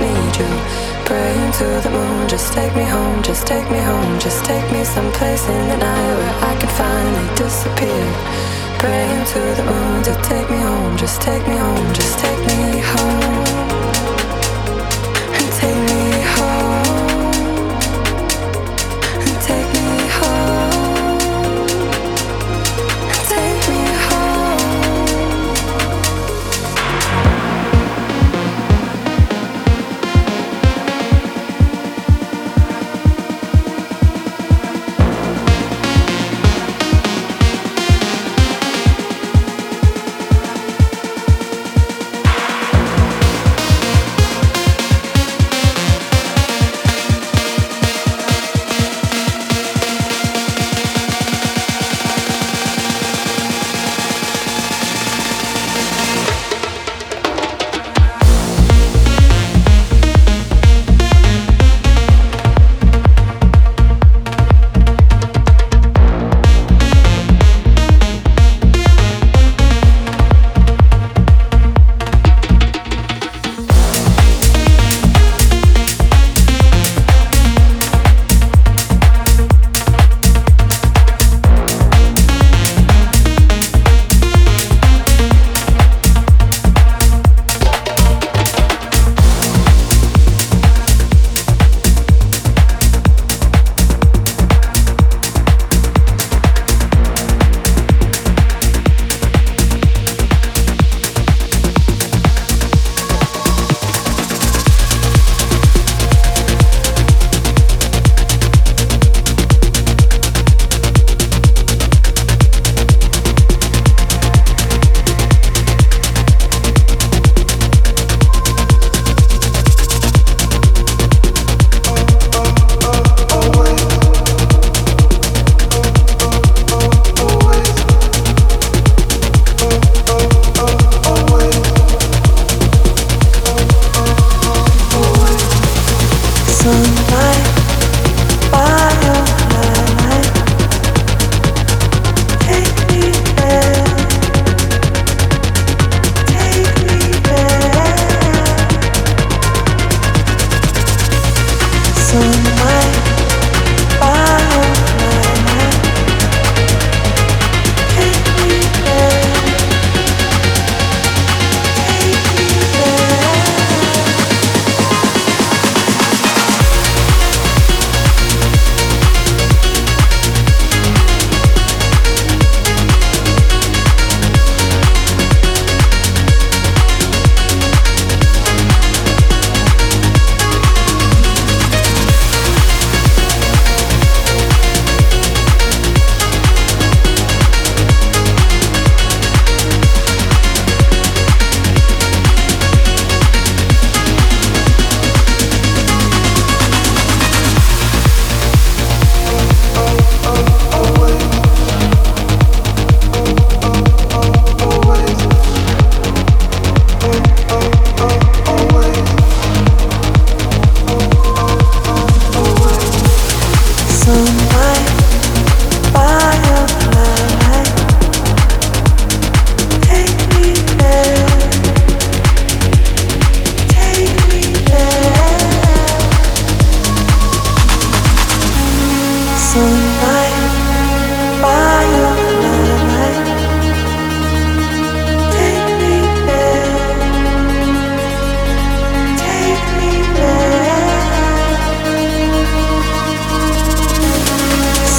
Need you. Praying to the moon, just take me home, just take me home, just take me someplace in the night where I can finally disappear. Praying to the moon to take me home, just take me home, just take me home.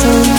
sun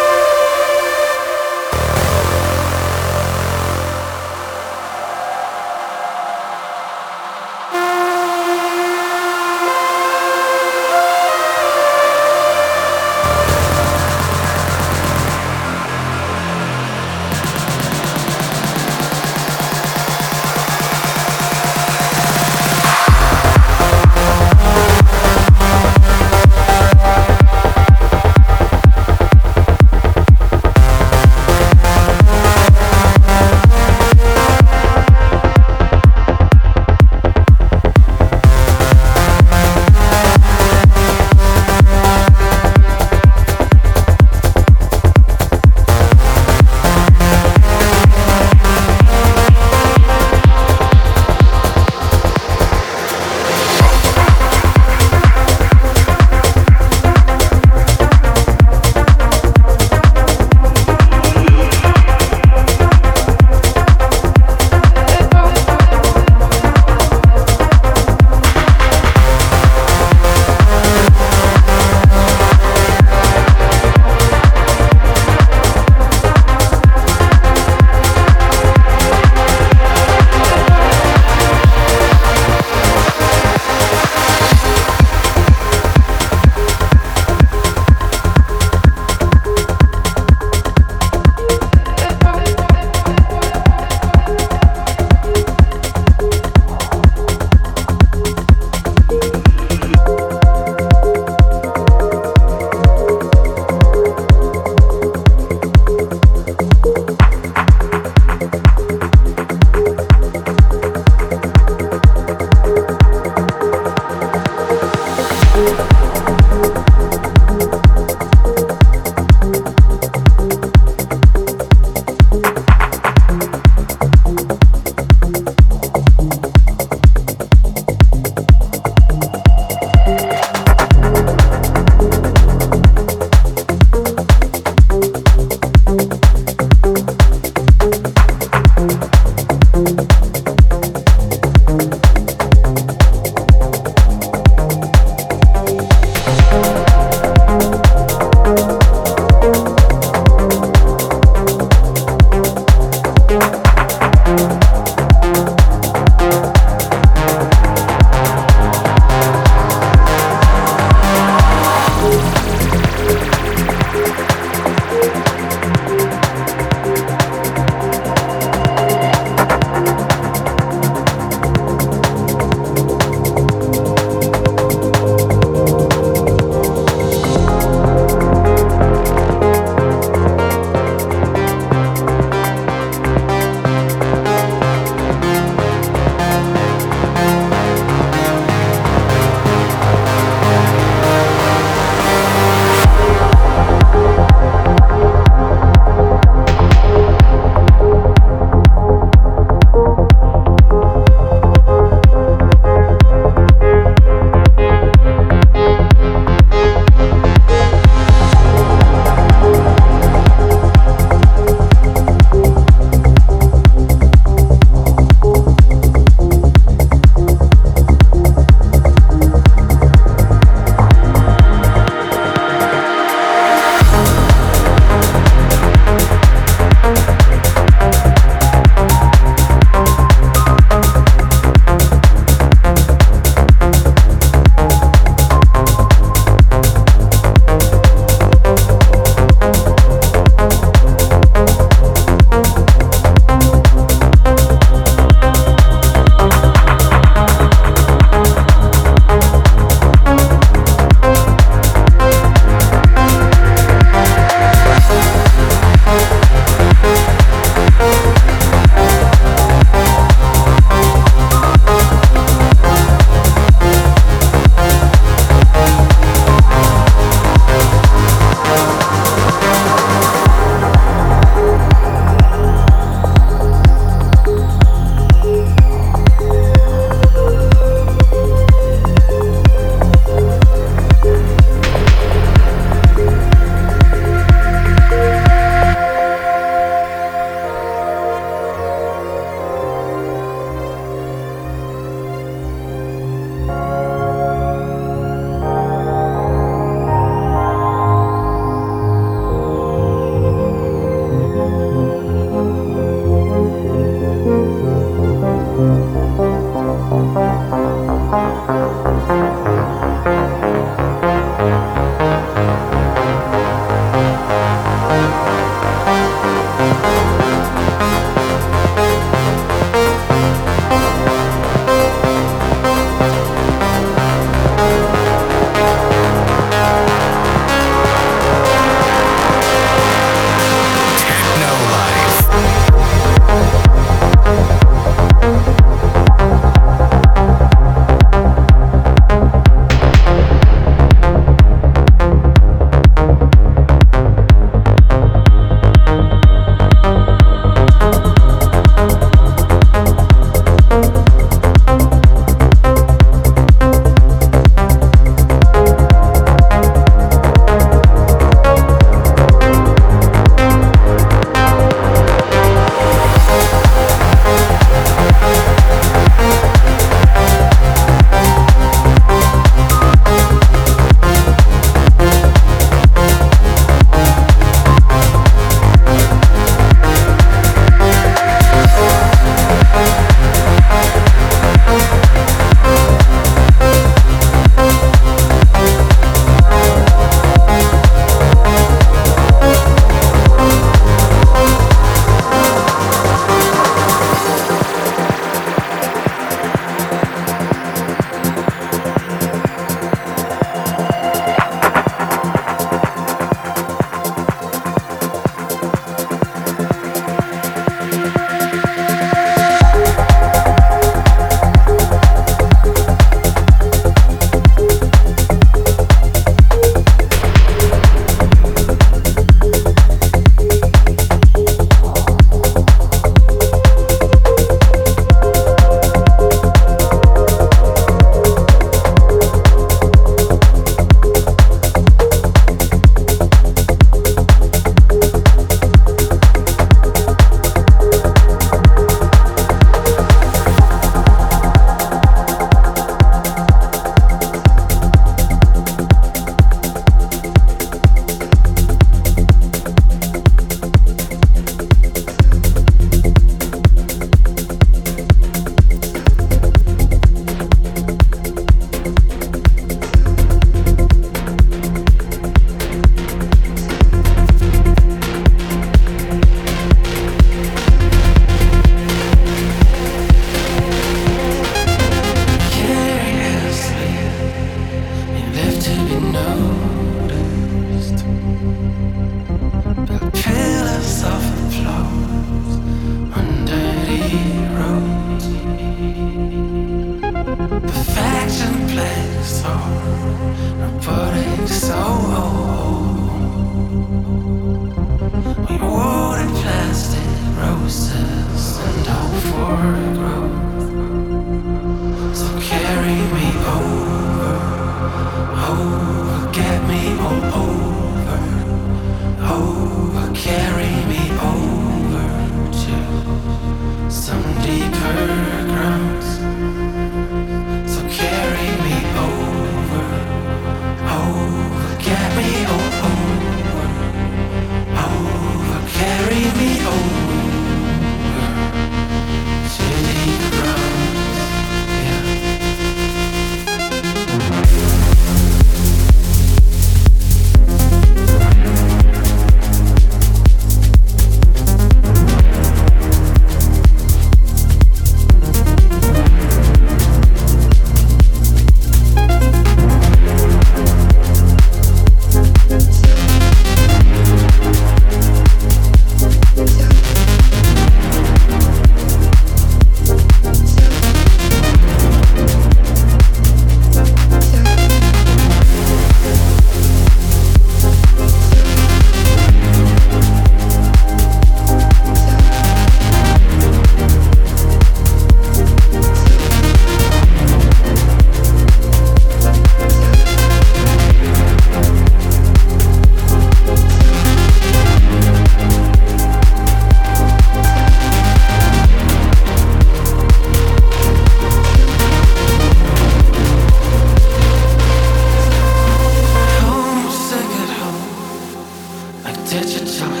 so